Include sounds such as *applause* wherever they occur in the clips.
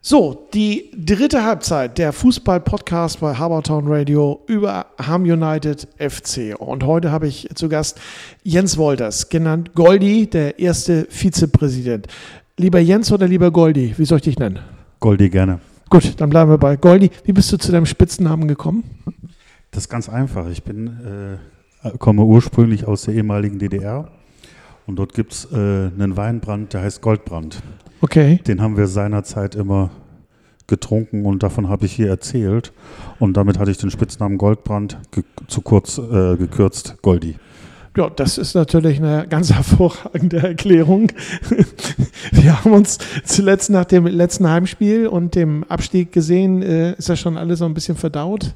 So, die dritte Halbzeit der Fußball-Podcast bei Habertown Radio über Ham United FC. Und heute habe ich zu Gast Jens Wolters, genannt Goldi, der erste Vizepräsident. Lieber Jens oder lieber Goldi? Wie soll ich dich nennen? Goldi gerne. Gut, dann bleiben wir bei Goldi. Wie bist du zu deinem Spitzennamen gekommen? Das ist ganz einfach. Ich bin, äh, komme ursprünglich aus der ehemaligen DDR und dort gibt es äh, einen Weinbrand, der heißt Goldbrand. Okay. Den haben wir seinerzeit immer getrunken und davon habe ich hier erzählt. Und damit hatte ich den Spitznamen Goldbrand zu kurz äh, gekürzt Goldi. Ja, das ist natürlich eine ganz *laughs* hervorragende Erklärung. *laughs* Wir haben uns zuletzt nach dem letzten Heimspiel und dem Abstieg gesehen. Äh, ist das schon alles so ein bisschen verdaut?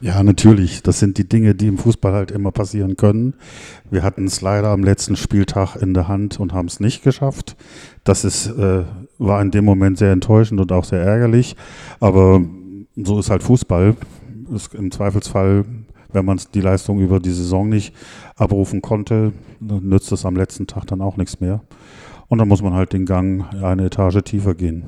Ja, natürlich. Das sind die Dinge, die im Fußball halt immer passieren können. Wir hatten es leider am letzten Spieltag in der Hand und haben es nicht geschafft. Das ist, äh, war in dem Moment sehr enttäuschend und auch sehr ärgerlich. Aber so ist halt Fußball. Ist Im Zweifelsfall, wenn man die Leistung über die Saison nicht abrufen konnte, nützt es am letzten Tag dann auch nichts mehr. Und dann muss man halt den Gang eine Etage tiefer gehen.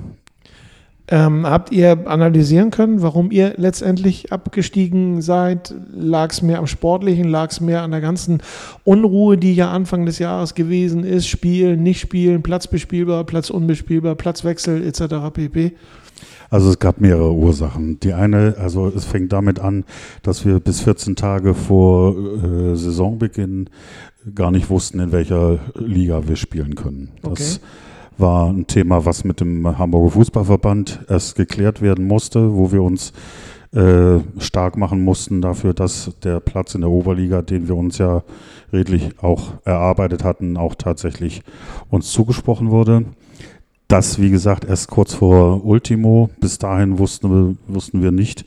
Ähm, habt ihr analysieren können, warum ihr letztendlich abgestiegen seid? Lag es mehr am Sportlichen? Lag es mehr an der ganzen Unruhe, die ja Anfang des Jahres gewesen ist? Spielen, nicht spielen, Platz bespielbar, Platz unbespielbar, Platzwechsel etc. pp. Also es gab mehrere Ursachen. Die eine, also es fängt damit an, dass wir bis 14 Tage vor äh, Saisonbeginn gar nicht wussten, in welcher Liga wir spielen können. Das Okay war ein Thema, was mit dem Hamburger Fußballverband erst geklärt werden musste, wo wir uns äh, stark machen mussten dafür, dass der Platz in der Oberliga, den wir uns ja redlich auch erarbeitet hatten, auch tatsächlich uns zugesprochen wurde. Das, wie gesagt, erst kurz vor Ultimo. Bis dahin wussten wir, wussten wir nicht,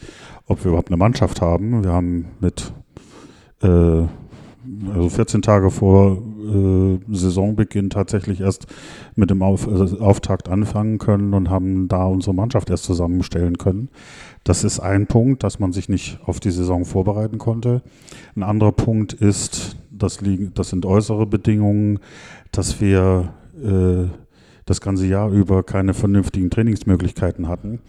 ob wir überhaupt eine Mannschaft haben. Wir haben mit äh, also 14 Tage vor äh, Saisonbeginn tatsächlich erst mit dem Auf, äh, Auftakt anfangen können und haben da unsere Mannschaft erst zusammenstellen können. Das ist ein Punkt, dass man sich nicht auf die Saison vorbereiten konnte. Ein anderer Punkt ist, das, liegen, das sind äußere Bedingungen, dass wir äh, das ganze Jahr über keine vernünftigen Trainingsmöglichkeiten hatten.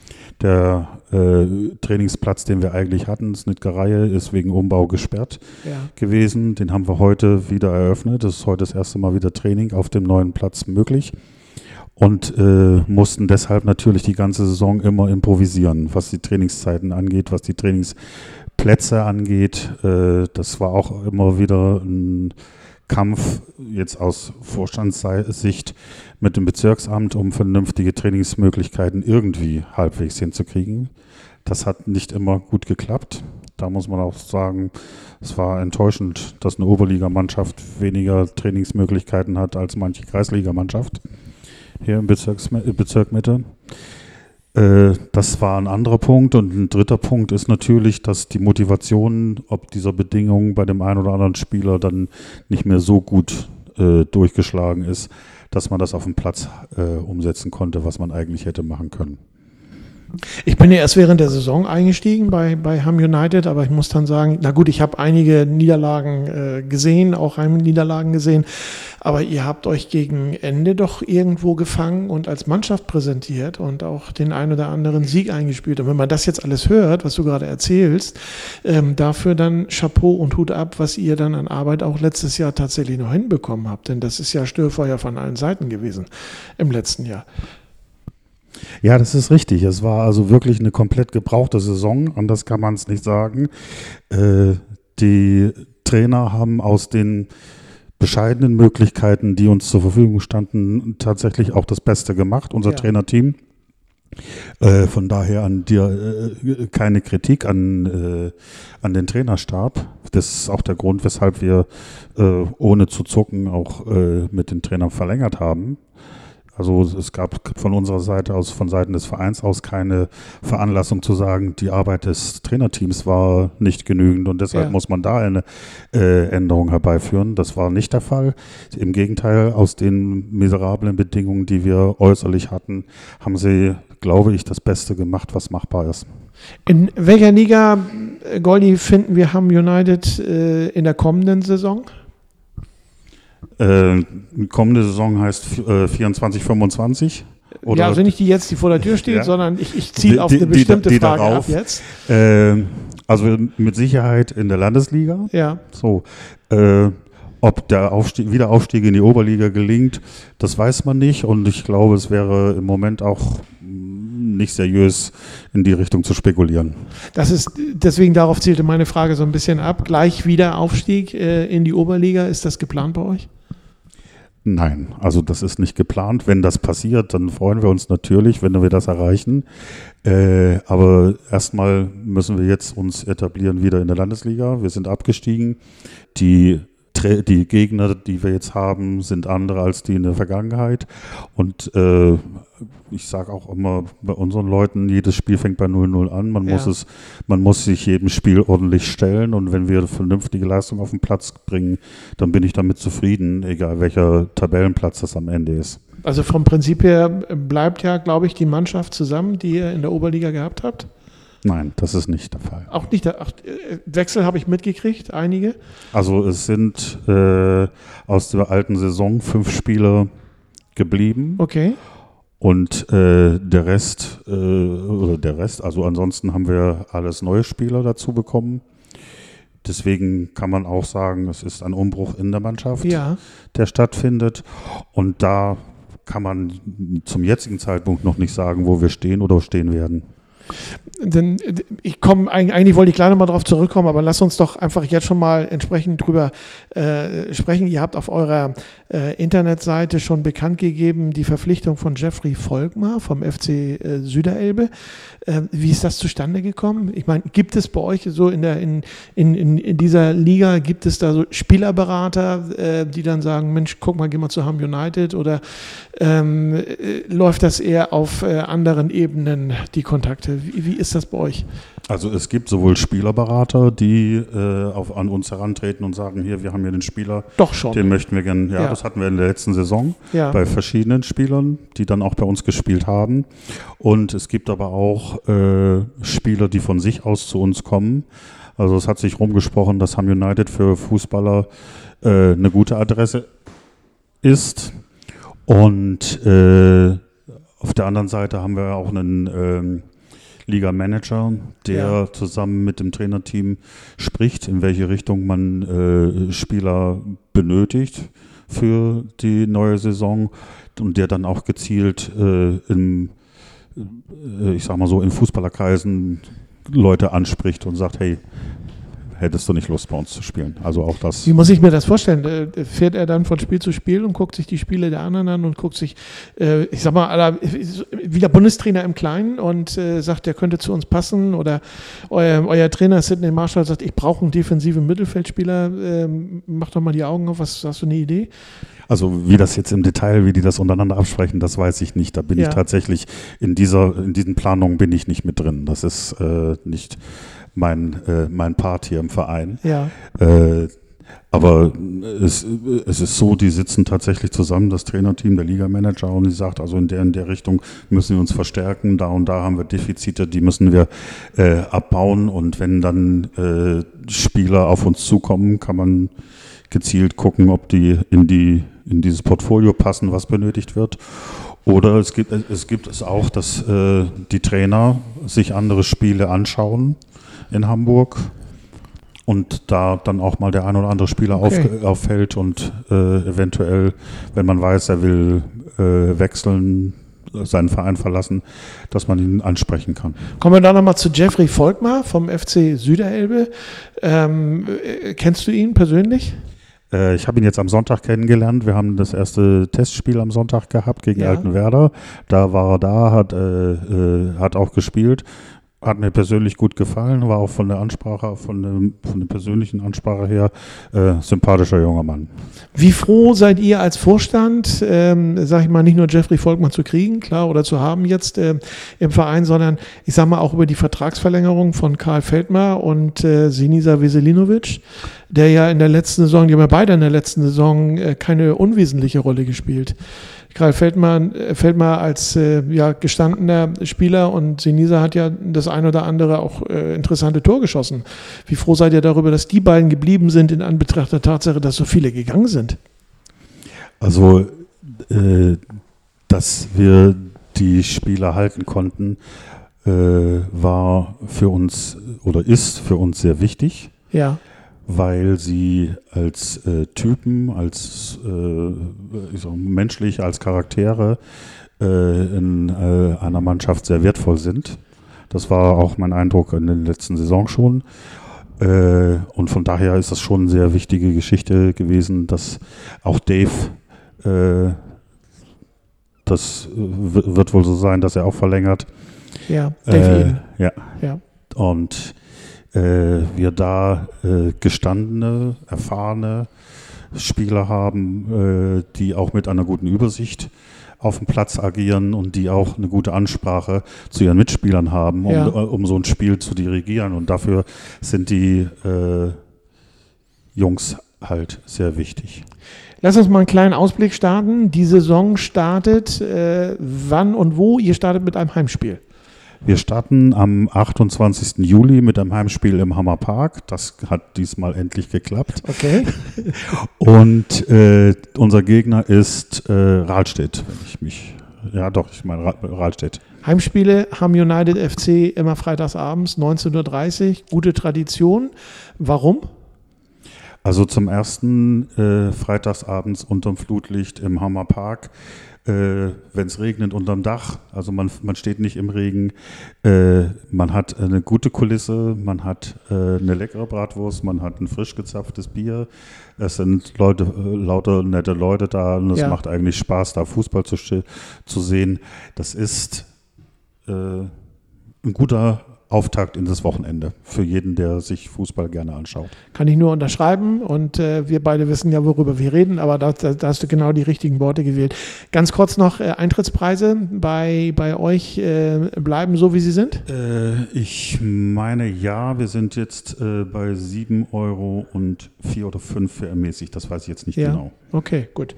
Der äh, Trainingsplatz, den wir eigentlich hatten, Snitgereihe, ist wegen Umbau gesperrt ja. gewesen. Den haben wir heute wieder eröffnet. Das ist heute das erste Mal wieder Training auf dem neuen Platz möglich. Und äh, mussten deshalb natürlich die ganze Saison immer improvisieren, was die Trainingszeiten angeht, was die Trainingsplätze angeht. Äh, das war auch immer wieder ein Kampf jetzt aus Vorstandssicht mit dem Bezirksamt, um vernünftige Trainingsmöglichkeiten irgendwie halbwegs hinzukriegen. Das hat nicht immer gut geklappt. Da muss man auch sagen, es war enttäuschend, dass eine Oberligamannschaft weniger Trainingsmöglichkeiten hat als manche Kreisligamannschaft hier im Bezirks, Bezirk Mitte. Äh, das war ein anderer Punkt. Und ein dritter Punkt ist natürlich, dass die Motivation, ob dieser Bedingungen bei dem einen oder anderen Spieler dann nicht mehr so gut äh, durchgeschlagen ist, dass man das auf dem Platz äh, umsetzen konnte, was man eigentlich hätte machen können. Ich bin ja erst während der Saison eingestiegen bei, bei Ham United, aber ich muss dann sagen, na gut, ich habe einige Niederlagen äh, gesehen, auch Niederlagen gesehen, aber ihr habt euch gegen Ende doch irgendwo gefangen und als Mannschaft präsentiert und auch den ein oder anderen Sieg eingespielt. Und wenn man das jetzt alles hört, was du gerade erzählst, ähm, dafür dann Chapeau und Hut ab, was ihr dann an Arbeit auch letztes Jahr tatsächlich noch hinbekommen habt. Denn das ist ja Störfeuer von allen Seiten gewesen im letzten Jahr. Ja, das ist richtig. Es war also wirklich eine komplett gebrauchte Saison, anders kann man es nicht sagen. Äh, die Trainer haben aus den bescheidenen Möglichkeiten, die uns zur Verfügung standen, tatsächlich auch das Beste gemacht, unser ja. Trainerteam. Äh, von daher an dir äh, keine Kritik an, äh, an den Trainerstab. Das ist auch der Grund, weshalb wir äh, ohne zu zucken auch äh, mit den Trainern verlängert haben. Also es gab von unserer Seite aus, von Seiten des Vereins aus keine Veranlassung zu sagen, die Arbeit des Trainerteams war nicht genügend und deshalb ja. muss man da eine äh, Änderung herbeiführen. Das war nicht der Fall. Im Gegenteil, aus den miserablen Bedingungen, die wir äußerlich hatten, haben sie, glaube ich, das Beste gemacht, was machbar ist. In welcher Liga, äh, Goldi, finden wir Ham United äh, in der kommenden Saison? Äh, kommende Saison heißt äh, 24, 25. Oder ja, also nicht die jetzt, die vor der Tür steht, ja. sondern ich, ich ziele auf eine bestimmte die, die Frage darauf, ab jetzt. Äh, also mit Sicherheit in der Landesliga. Ja. So. Äh, ob der Aufstieg, Wiederaufstieg in die Oberliga gelingt, das weiß man nicht. Und ich glaube, es wäre im Moment auch nicht seriös in die Richtung zu spekulieren. Das ist, deswegen darauf zielte meine Frage so ein bisschen ab. Gleich Wiederaufstieg äh, in die Oberliga, ist das geplant bei euch? Nein, also das ist nicht geplant. Wenn das passiert, dann freuen wir uns natürlich, wenn wir das erreichen. Äh, aber erstmal müssen wir jetzt uns etablieren wieder in der Landesliga. Wir sind abgestiegen. Die die Gegner, die wir jetzt haben, sind andere als die in der Vergangenheit. Und äh, ich sage auch immer bei unseren Leuten, jedes Spiel fängt bei 0-0 an. Man ja. muss es, man muss sich jedem Spiel ordentlich stellen und wenn wir eine vernünftige Leistung auf den Platz bringen, dann bin ich damit zufrieden, egal welcher Tabellenplatz das am Ende ist. Also vom Prinzip her bleibt ja, glaube ich, die Mannschaft zusammen, die ihr in der Oberliga gehabt habt. Nein, das ist nicht der Fall. Auch nicht der ach, äh, Wechsel habe ich mitgekriegt, einige. Also es sind äh, aus der alten Saison fünf Spieler geblieben. Okay. Und äh, der Rest, äh, oder der Rest, also ansonsten haben wir alles neue Spieler dazu bekommen. Deswegen kann man auch sagen, es ist ein Umbruch in der Mannschaft, ja. der stattfindet. Und da kann man zum jetzigen Zeitpunkt noch nicht sagen, wo wir stehen oder stehen werden. Denn ich komme, eigentlich wollte ich gleich nochmal darauf zurückkommen, aber lass uns doch einfach jetzt schon mal entsprechend drüber äh, sprechen. Ihr habt auf eurer äh, Internetseite schon bekannt gegeben, die Verpflichtung von Jeffrey Volkmar vom FC äh, Süderelbe. Ähm, wie ist das zustande gekommen? Ich meine, gibt es bei euch so in, der, in, in, in dieser Liga, gibt es da so Spielerberater, äh, die dann sagen, Mensch, guck mal, geh mal zu Ham United oder ähm, äh, läuft das eher auf äh, anderen Ebenen, die Kontakte? Wie, wie, ist das bei euch? Also es gibt sowohl Spielerberater, die äh, auf, an uns herantreten und sagen, hier, wir haben hier den Spieler, Doch schon. den möchten wir gerne, ja, ja, das hatten wir in der letzten Saison ja. bei verschiedenen Spielern, die dann auch bei uns gespielt haben. Und es gibt aber auch äh, Spieler, die von sich aus zu uns kommen. Also es hat sich rumgesprochen, dass Ham United für Fußballer äh, eine gute Adresse ist. Und äh, auf der anderen Seite haben wir auch einen ähm, Liga-Manager, der ja. zusammen mit dem Trainerteam spricht, in welche Richtung man äh, Spieler benötigt für die neue Saison und der dann auch gezielt äh, im, äh, ich sag mal so, in Fußballerkreisen Leute anspricht und sagt, hey, hättest du nicht Lust, bei uns zu spielen. Also auch das. Wie muss ich mir das vorstellen? Äh, fährt er dann von Spiel zu Spiel und guckt sich die Spiele der anderen an und guckt sich, äh, ich sag mal, wie der Bundestrainer im Kleinen und äh, sagt, der könnte zu uns passen oder euer, euer Trainer Sidney Marshall sagt, ich brauche einen defensiven Mittelfeldspieler, ähm, mach doch mal die Augen auf, was hast du eine Idee? Also wie das jetzt im Detail, wie die das untereinander absprechen, das weiß ich nicht. Da bin ja. ich tatsächlich in dieser, in diesen Planungen bin ich nicht mit drin. Das ist äh, nicht mein, äh, mein Part hier im Verein. Ja. Äh, aber es, es ist so, die sitzen tatsächlich zusammen, das Trainerteam, der Ligamanager, und die sagt, also in der, in der Richtung müssen wir uns verstärken, da und da haben wir Defizite, die müssen wir äh, abbauen. Und wenn dann äh, Spieler auf uns zukommen, kann man gezielt gucken, ob die in, die in dieses Portfolio passen, was benötigt wird. Oder es gibt es, gibt es auch, dass äh, die Trainer sich andere Spiele anschauen in Hamburg und da dann auch mal der ein oder andere Spieler okay. auf, auffällt und äh, eventuell, wenn man weiß, er will äh, wechseln, seinen Verein verlassen, dass man ihn ansprechen kann. Kommen wir da nochmal zu Jeffrey Volkmar vom FC Süderelbe. Ähm, äh, kennst du ihn persönlich? Äh, ich habe ihn jetzt am Sonntag kennengelernt. Wir haben das erste Testspiel am Sonntag gehabt gegen ja. Altenwerder. Da war er da, hat, äh, äh, hat auch gespielt. Hat mir persönlich gut gefallen, war auch von der Ansprache, von, dem, von der persönlichen Ansprache her äh, sympathischer junger Mann. Wie froh seid ihr als Vorstand, ähm, sag ich mal, nicht nur Jeffrey Volkmann zu kriegen, klar, oder zu haben jetzt äh, im Verein, sondern ich sag mal auch über die Vertragsverlängerung von Karl Feldmar und äh, Sinisa Veselinovic, der ja in der letzten Saison, die haben ja beide in der letzten Saison äh, keine unwesentliche Rolle gespielt. Karl Feldmann, äh, Feldmann als äh, ja, gestandener Spieler und Sinisa hat ja das ein oder andere auch äh, interessante Tor geschossen. Wie froh seid ihr darüber, dass die beiden geblieben sind in Anbetracht der Tatsache, dass so viele gegangen sind? Also, äh, dass wir die Spieler halten konnten, äh, war für uns oder ist für uns sehr wichtig. Ja. Weil sie als äh, Typen, als äh, sag, menschlich, als Charaktere äh, in äh, einer Mannschaft sehr wertvoll sind. Das war auch mein Eindruck in den letzten Saison schon. Äh, und von daher ist das schon eine sehr wichtige Geschichte gewesen, dass auch Dave, äh, das wird wohl so sein, dass er auch verlängert. Ja, Dave äh, ja. ja. Und äh, wir da äh, gestandene, erfahrene Spieler haben, äh, die auch mit einer guten Übersicht auf dem Platz agieren und die auch eine gute Ansprache zu ihren Mitspielern haben, um, ja. um so ein Spiel zu dirigieren. Und dafür sind die äh, Jungs halt sehr wichtig. Lass uns mal einen kleinen Ausblick starten. Die Saison startet äh, wann und wo? Ihr startet mit einem Heimspiel. Wir starten am 28. Juli mit einem Heimspiel im Hammerpark. Das hat diesmal endlich geklappt. Okay. *laughs* Und äh, unser Gegner ist äh, Rahlstedt, wenn ich mich. Ja, doch, ich meine Rahlstedt. Heimspiele haben United FC immer freitagsabends 19.30 Uhr. Gute Tradition. Warum? Also zum ersten äh, freitagsabends unterm Flutlicht im Hammerpark äh, wenn es regnet unterm Dach. Also man, man steht nicht im Regen. Äh, man hat eine gute Kulisse, man hat äh, eine leckere Bratwurst, man hat ein frisch gezapftes Bier. Es sind Leute, äh, lauter nette Leute da und es ja. macht eigentlich Spaß, da Fußball zu, zu sehen. Das ist äh, ein guter Auftakt in das Wochenende für jeden, der sich Fußball gerne anschaut. Kann ich nur unterschreiben und äh, wir beide wissen ja, worüber wir reden, aber da, da, da, hast du genau die richtigen Worte gewählt. Ganz kurz noch äh, Eintrittspreise bei, bei euch äh, bleiben so, wie sie sind? Äh, ich meine ja, wir sind jetzt äh, bei 7 Euro und 4 oder 5 für ermäßigt, das weiß ich jetzt nicht ja. genau. Okay, gut.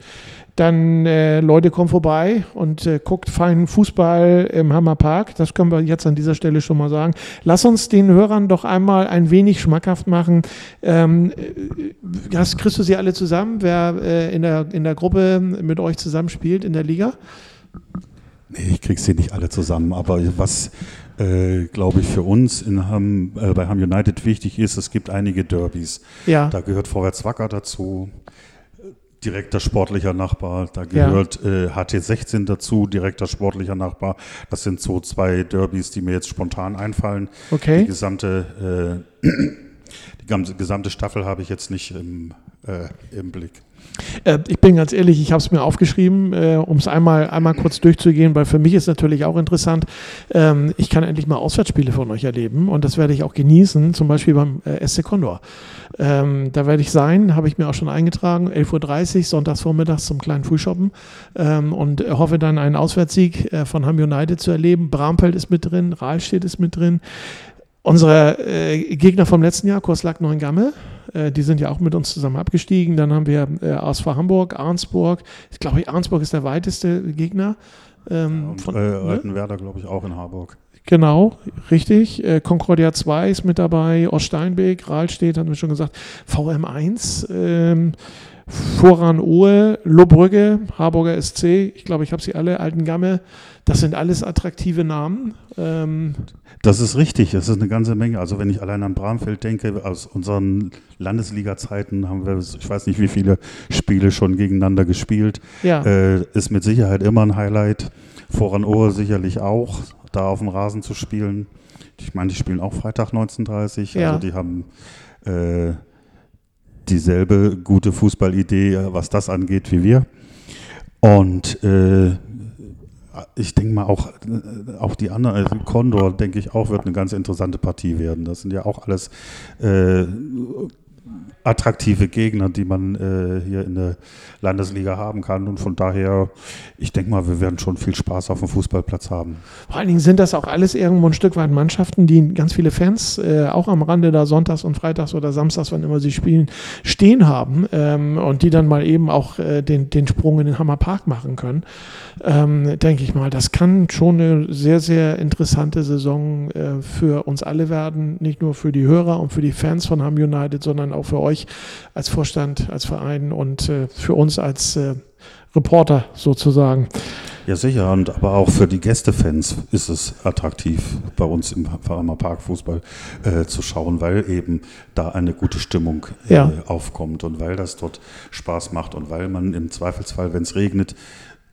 Dann äh, Leute, kommt vorbei und äh, guckt feinen Fußball im Hammerpark. Das können wir jetzt an dieser Stelle schon mal sagen. Lass uns den Hörern doch einmal ein wenig schmackhaft machen. Ähm, äh, hast, kriegst du sie alle zusammen, wer äh, in, der, in der Gruppe mit euch zusammenspielt in der Liga? Nee, ich krieg sie nicht alle zusammen, aber was äh, glaube ich, für uns in Ham, äh, bei Ham United wichtig ist, es gibt einige Derbys. Ja. Da gehört Vorwärts Wacker dazu direkter sportlicher Nachbar. Da gehört ja. äh, HT16 dazu, direkter sportlicher Nachbar. Das sind so zwei Derbys, die mir jetzt spontan einfallen. Okay. Die gesamte, äh, *clears throat* die gesamte Staffel habe ich jetzt nicht im, äh, im Blick. Äh, ich bin ganz ehrlich, ich habe es mir aufgeschrieben, äh, um es einmal, einmal kurz durchzugehen, weil für mich ist natürlich auch interessant, ähm, ich kann endlich mal Auswärtsspiele von euch erleben und das werde ich auch genießen, zum Beispiel beim äh, SC Condor. Ähm, da werde ich sein, habe ich mir auch schon eingetragen, 11.30 Uhr, sonntags vormittags zum kleinen Frühshoppen ähm, und hoffe dann einen Auswärtssieg äh, von Ham United zu erleben. Bramfeld ist mit drin, Rahlstedt ist mit drin. Unsere Gegner vom letzten Jahr, Kurslack Neuengamme, äh, die sind ja auch mit uns zusammen abgestiegen. Dann haben wir äh, ASV Hamburg, Arnsburg. Ich glaube, Arnsburg ist der weiteste Gegner. Ähm, von, äh, ne? Altenwerder, glaube ich, auch in Harburg. Genau, richtig. Äh, Concordia 2 ist mit dabei, Oststeinbeek, Rahlstedt, hatten wir schon gesagt, VM1, ähm, Voran Ohe, Lobrügge, Harburger SC, ich glaube, ich habe sie alle, Altengamme, das sind alles attraktive Namen. Ähm, das ist richtig, das ist eine ganze Menge. Also wenn ich allein an Bramfeld denke, aus unseren Landesliga-Zeiten haben wir, ich weiß nicht wie viele Spiele schon gegeneinander gespielt. Ja. Äh, ist mit Sicherheit immer ein Highlight. Voran Ohr sicherlich auch, da auf dem Rasen zu spielen. Ich meine, die spielen auch Freitag 19.30 Ja. Also die haben äh, dieselbe gute Fußballidee, was das angeht, wie wir. Und äh, ich denke mal auch, äh, auch die anderen, also Condor, denke ich auch, wird eine ganz interessante Partie werden. Das sind ja auch alles äh, attraktive Gegner, die man äh, hier in der Landesliga haben kann. Und von daher, ich denke mal, wir werden schon viel Spaß auf dem Fußballplatz haben. Vor allen Dingen sind das auch alles irgendwo ein Stück weit Mannschaften, die ganz viele Fans äh, auch am Rande da sonntags und freitags oder samstags, wann immer sie spielen, stehen haben ähm, und die dann mal eben auch äh, den, den Sprung in den Hammerpark machen können. Ähm, denke ich mal, das kann schon eine sehr, sehr interessante Saison äh, für uns alle werden. Nicht nur für die Hörer und für die Fans von Ham United, sondern auch für euch als Vorstand, als Verein und äh, für uns als äh, Reporter sozusagen. Ja, sicher. Und aber auch für die Gästefans ist es attraktiv, bei uns im Farmer Park Fußball äh, zu schauen, weil eben da eine gute Stimmung äh, ja. aufkommt und weil das dort Spaß macht und weil man im Zweifelsfall, wenn es regnet,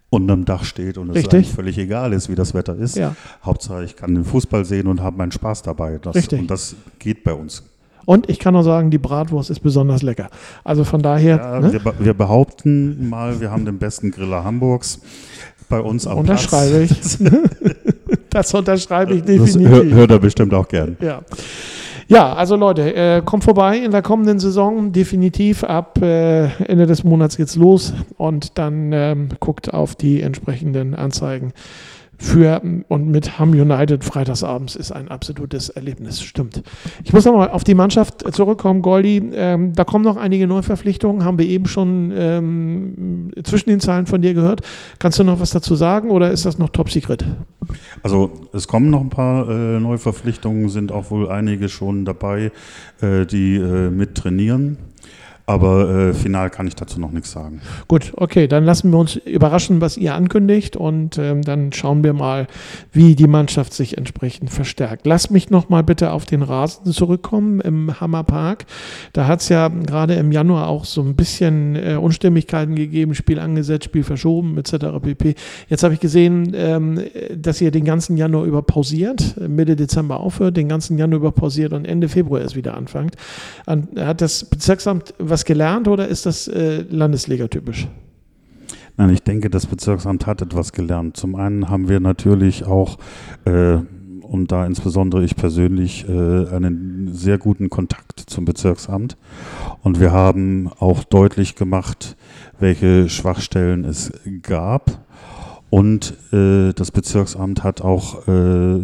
unterm Dach steht und es eigentlich völlig egal ist, wie das Wetter ist. Ja. Hauptsache, ich kann den Fußball sehen und habe meinen Spaß dabei. Das, Richtig. Und das geht bei uns. Und ich kann auch sagen, die Bratwurst ist besonders lecker. Also von daher. Ja, ne? wir, wir, behaupten mal, wir haben den besten Griller Hamburgs bei uns am Unterschreibe Platz. ich. *laughs* das unterschreibe ich definitiv. Das hört er bestimmt auch gern. Ja. Ja, also Leute, äh, kommt vorbei in der kommenden Saison. Definitiv ab äh, Ende des Monats geht's los und dann ähm, guckt auf die entsprechenden Anzeigen für und mit Ham United freitagsabends ist ein absolutes Erlebnis, stimmt. Ich muss nochmal auf die Mannschaft zurückkommen, Goldi. Ähm, da kommen noch einige Neuverpflichtungen, haben wir eben schon ähm, zwischen den Zeilen von dir gehört. Kannst du noch was dazu sagen oder ist das noch top secret? Also es kommen noch ein paar äh, Neuverpflichtungen, sind auch wohl einige schon dabei, äh, die äh, mit trainieren. Aber äh, final kann ich dazu noch nichts sagen. Gut, okay, dann lassen wir uns überraschen, was ihr ankündigt und ähm, dann schauen wir mal, wie die Mannschaft sich entsprechend verstärkt. Lass mich noch mal bitte auf den Rasen zurückkommen im Hammerpark. Da hat es ja gerade im Januar auch so ein bisschen äh, Unstimmigkeiten gegeben, Spiel angesetzt, Spiel verschoben etc. pp. Jetzt habe ich gesehen, ähm, dass ihr den ganzen Januar über pausiert, Mitte Dezember aufhört, den ganzen Januar über pausiert und Ende Februar erst wieder anfangt. Hat das Bezirksamt was gelernt oder ist das äh, Landesliga-typisch? Nein, ich denke, das Bezirksamt hat etwas gelernt. Zum einen haben wir natürlich auch, äh, und da insbesondere ich persönlich, äh, einen sehr guten Kontakt zum Bezirksamt. Und wir haben auch deutlich gemacht, welche Schwachstellen es gab. Und äh, das Bezirksamt hat auch äh,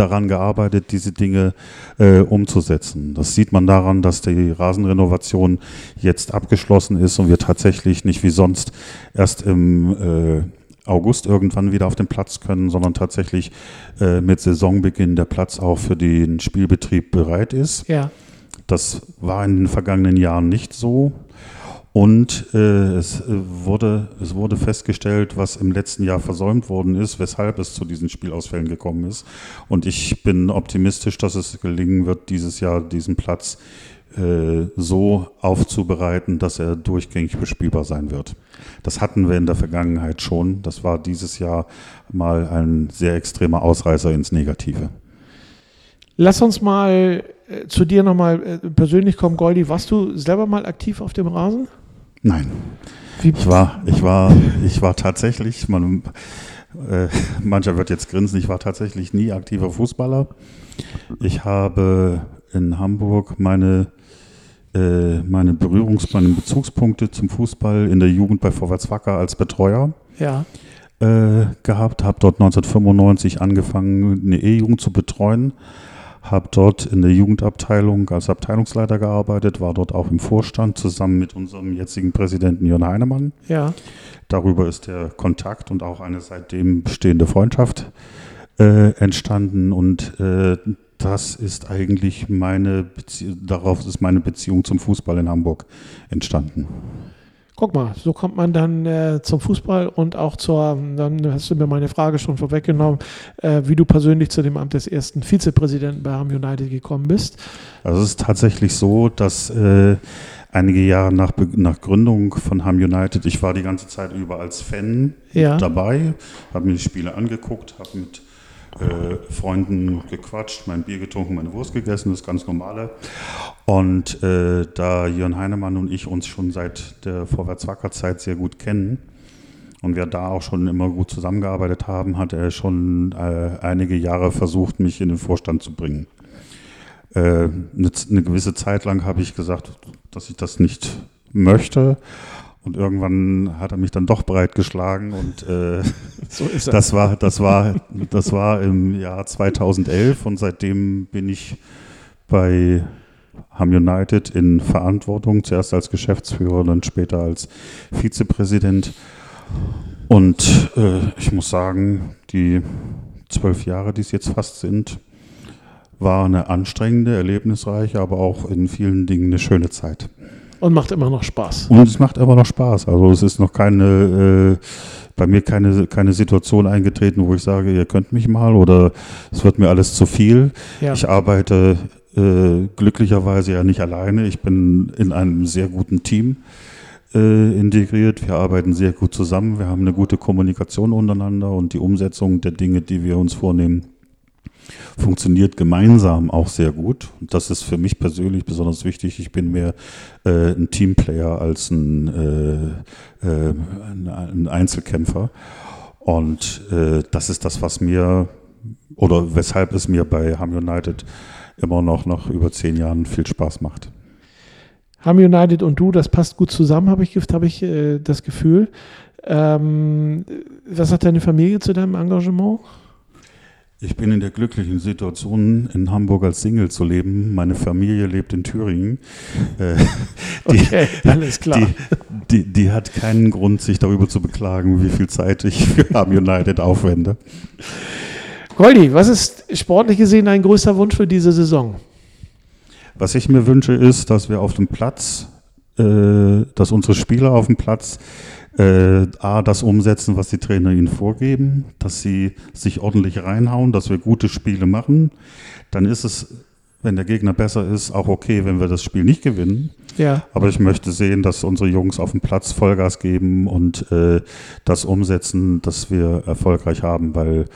daran gearbeitet, diese Dinge äh, umzusetzen. Das sieht man daran, dass die Rasenrenovation jetzt abgeschlossen ist und wir tatsächlich nicht wie sonst erst im äh, August irgendwann wieder auf den Platz können, sondern tatsächlich äh, mit Saisonbeginn der Platz auch für den Spielbetrieb bereit ist. Ja. Das war in den vergangenen Jahren nicht so. Und äh, es, äh, wurde, es wurde festgestellt, was im letzten Jahr versäumt worden ist, weshalb es zu diesen Spielausfällen gekommen ist. Und ich bin optimistisch, dass es gelingen wird, dieses Jahr diesen Platz äh, so aufzubereiten, dass er durchgängig bespielbar sein wird. Das hatten wir in der Vergangenheit schon. Das war dieses Jahr mal ein sehr extremer Ausreißer ins Negative. Lass uns mal äh, zu dir nochmal äh, persönlich kommen, Goldi. Warst du selber mal aktiv auf dem Rasen? Nein. Ich war, ich war, ich war tatsächlich, man, äh, mancher wird jetzt grinsen, ich war tatsächlich nie aktiver Fußballer. Ich habe in Hamburg meine, äh, meine Berührungs-, meine Bezugspunkte zum Fußball in der Jugend bei Vorwärts Wacker als Betreuer. Ja. Äh, gehabt, habe dort 1995 angefangen, eine E-Jugend zu betreuen, habe dort in der Jugendabteilung als Abteilungsleiter gearbeitet, war dort auch im Vorstand zusammen mit unserem jetzigen Präsidenten Jörn Heinemann. Ja. Darüber ist der Kontakt und auch eine seitdem bestehende Freundschaft äh, entstanden und äh, das ist eigentlich meine Bezie darauf ist meine Beziehung zum Fußball in Hamburg entstanden. Guck mal, so kommt man dann äh, zum Fußball und auch zur, dann hast du mir meine Frage schon vorweggenommen, äh, wie du persönlich zu dem Amt des ersten Vizepräsidenten bei Ham United gekommen bist. Also es ist tatsächlich so, dass äh, einige Jahre nach, nach Gründung von Ham United, ich war die ganze Zeit über als Fan ja. dabei, habe mir die Spiele angeguckt, habe mit äh, Freunden gequatscht, mein Bier getrunken, meine Wurst gegessen, das ganz normale. Und äh, da Jörn Heinemann und ich uns schon seit der Vorwärtswacker-Zeit sehr gut kennen und wir da auch schon immer gut zusammengearbeitet haben, hat er schon äh, einige Jahre versucht, mich in den Vorstand zu bringen. Äh, eine, eine gewisse Zeit lang habe ich gesagt, dass ich das nicht möchte und irgendwann hat er mich dann doch breitgeschlagen und äh, *laughs* so das war das war das war im Jahr 2011 und seitdem bin ich bei Ham United in Verantwortung, zuerst als Geschäftsführer, dann später als Vizepräsident. Und äh, ich muss sagen, die zwölf Jahre, die es jetzt fast sind, war eine anstrengende, erlebnisreiche, aber auch in vielen Dingen eine schöne Zeit. Und macht immer noch Spaß. Und es macht immer noch Spaß. Also es ist noch keine äh, bei mir keine, keine Situation eingetreten, wo ich sage, ihr könnt mich mal oder es wird mir alles zu viel. Ja. Ich arbeite äh, glücklicherweise ja nicht alleine. Ich bin in einem sehr guten Team äh, integriert. Wir arbeiten sehr gut zusammen. Wir haben eine gute Kommunikation untereinander und die Umsetzung der Dinge, die wir uns vornehmen, funktioniert gemeinsam auch sehr gut. Und das ist für mich persönlich besonders wichtig. Ich bin mehr äh, ein Teamplayer als ein, äh, äh, ein, ein Einzelkämpfer. Und äh, das ist das, was mir oder weshalb es mir bei Ham United immer noch nach über zehn Jahren viel Spaß macht. Ham United und du, das passt gut zusammen, habe ich, hab ich äh, das Gefühl. Ähm, was sagt deine Familie zu deinem Engagement? Ich bin in der glücklichen Situation, in Hamburg als Single zu leben. Meine Familie lebt in Thüringen. Äh, *laughs* die, okay, alles klar. Die, die, die, hat keinen Grund, sich darüber zu beklagen, wie viel Zeit ich für Ham United aufwende. Goldi, was ist sportlich gesehen dein größter Wunsch für diese Saison? Was ich mir wünsche, ist, dass wir auf dem Platz, äh, dass unsere Spieler auf dem Platz äh, A, das umsetzen, was die Trainer ihnen vorgeben, dass sie sich ordentlich reinhauen, dass wir gute Spiele machen. Dann ist es, wenn der Gegner besser ist, auch okay, wenn wir das Spiel nicht gewinnen. Ja. Aber ich möchte sehen, dass unsere Jungs auf dem Platz Vollgas geben und äh, das umsetzen, dass wir erfolgreich haben, weil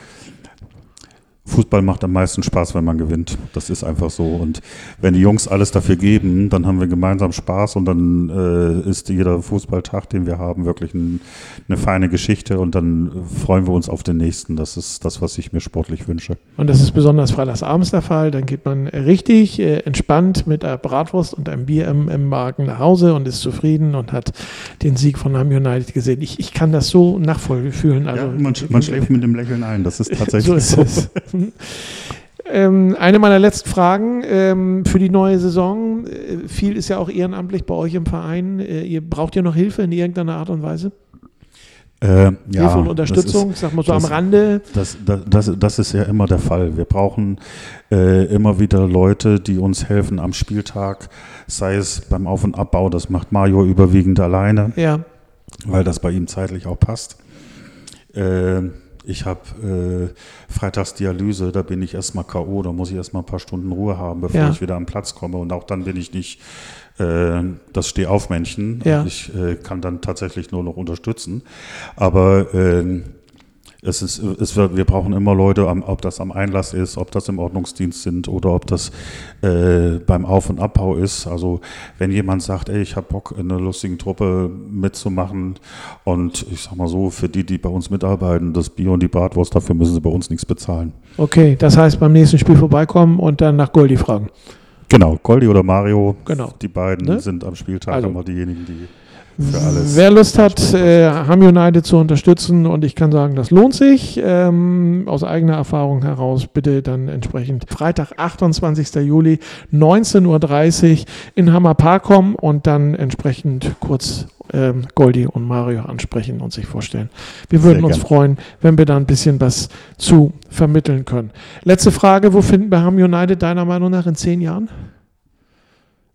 Fußball macht am meisten Spaß, wenn man gewinnt. Das ist einfach so. Und wenn die Jungs alles dafür geben, dann haben wir gemeinsam Spaß und dann äh, ist jeder Fußballtag, den wir haben, wirklich ein, eine feine Geschichte und dann freuen wir uns auf den nächsten. Das ist das, was ich mir sportlich wünsche. Und das ist besonders freitagsabends der Fall. Dann geht man richtig äh, entspannt mit einer Bratwurst und einem Bier im, im, Magen nach Hause und ist zufrieden und hat den Sieg von Ham United gesehen. Ich, ich kann das so nachvollfühlen. Also, ja, man, man schläft mit dem Lächeln ein. Das ist *laughs* tatsächlich so. Ist so. Es. *laughs* Ähm, eine meiner letzten Fragen ähm, für die neue Saison. Äh, viel ist ja auch ehrenamtlich bei euch im Verein. Äh, ihr braucht ja noch Hilfe in irgendeiner Art und Weise? Äh, ja, Hilfe und Unterstützung, ist, sag mal so das, am Rande. Das, das, das, das, ist ja immer der Fall. Wir brauchen äh, immer wieder Leute, die uns helfen am Spieltag, sei es beim Auf- und Abbau, das macht Mario überwiegend alleine, ja. weil das bei ihm zeitlich auch passt. Äh, ich habe äh, Freitagsdialyse, da bin ich erstmal K.O., da muss ich erstmal ein paar Stunden Ruhe haben, bevor ja. ich wieder am Platz komme. Und auch dann bin ich nicht äh, das Stehaufmännchen. Ja. Ich äh, kann dann tatsächlich nur noch unterstützen. Aber äh, es ist, es wir brauchen immer Leute, ob das am Einlass ist, ob das im Ordnungsdienst sind oder ob das äh, beim Auf- und Abbau ist. Also wenn jemand sagt, ey, ich habe Bock, in einer lustigen Truppe mitzumachen und ich sag mal so, für die, die bei uns mitarbeiten, das Bier und die Bratwurst, dafür müssen sie bei uns nichts bezahlen. Okay, das heißt beim nächsten Spiel vorbeikommen und dann nach Goldi fragen. Genau, Goldi oder Mario, genau. die beiden ne? sind am Spieltag also. immer diejenigen, die Wer Lust hat, äh, Ham United zu unterstützen und ich kann sagen, das lohnt sich, ähm, aus eigener Erfahrung heraus, bitte dann entsprechend Freitag, 28. Juli, 19.30 Uhr in Hammer Park kommen und dann entsprechend kurz ähm, Goldi und Mario ansprechen und sich vorstellen. Wir würden uns freuen, wenn wir da ein bisschen was zu vermitteln können. Letzte Frage, wo finden wir Ham United deiner Meinung nach in zehn Jahren?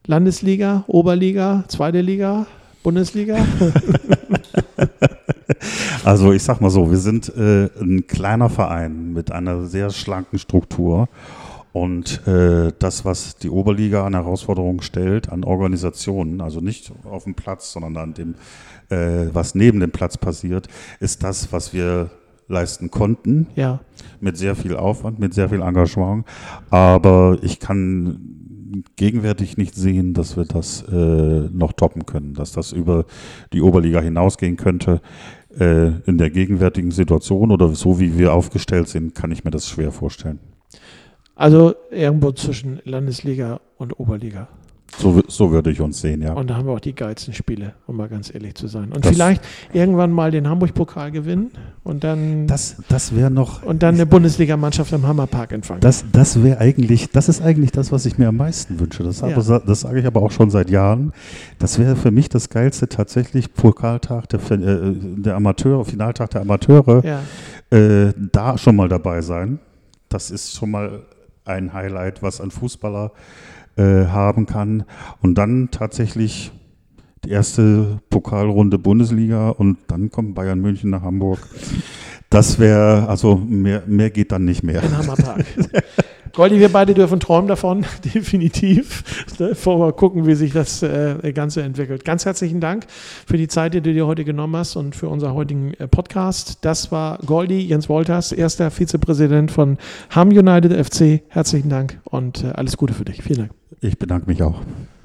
Landesliga, Oberliga, zweite Liga? Bundesliga? *laughs* also ich sag mal so, wir sind äh, ein kleiner Verein mit einer sehr schlanken Struktur. Und äh, das, was die Oberliga an Herausforderungen stellt, an Organisationen, also nicht auf dem Platz, sondern an dem, äh, was neben dem Platz passiert, ist das, was wir leisten konnten. Ja. Mit sehr viel Aufwand, mit sehr viel Engagement. Aber ich kann gegenwärtig nicht sehen, dass wir das äh, noch toppen können, dass das über die Oberliga hinausgehen könnte. Äh, in der gegenwärtigen Situation oder so wie wir aufgestellt sind, kann ich mir das schwer vorstellen. Also irgendwo zwischen Landesliga und Oberliga. So, so, würde ich uns sehen, ja. Und da haben wir auch die geilsten Spiele, um mal ganz ehrlich zu sein. Und das vielleicht irgendwann mal den Hamburg-Pokal gewinnen und dann. Das, das wäre noch. Und dann eine Bundesligamannschaft im Hammerpark empfangen. Das, das wäre eigentlich, das ist eigentlich das, was ich mir am meisten wünsche. Das, ja. das sage ich aber auch schon seit Jahren. Das wäre für mich das Geilste tatsächlich, Pokaltag der, äh, der Amateure, Finaltag der Amateure, ja. äh, da schon mal dabei sein. Das ist schon mal ein Highlight, was ein Fußballer äh, haben kann und dann tatsächlich die erste Pokalrunde Bundesliga und dann kommt Bayern München nach Hamburg. Das wäre, also mehr, mehr geht dann nicht mehr. Ein Hammertag. *laughs* Goldi, wir beide dürfen träumen davon, *laughs* definitiv. Bevor wir gucken, wie sich das äh, Ganze entwickelt. Ganz herzlichen Dank für die Zeit, die du dir heute genommen hast und für unseren heutigen äh, Podcast. Das war Goldi, Jens Wolters, erster Vizepräsident von Ham United FC. Herzlichen Dank und äh, alles Gute für dich. Vielen Dank. Ich bedanke mich auch.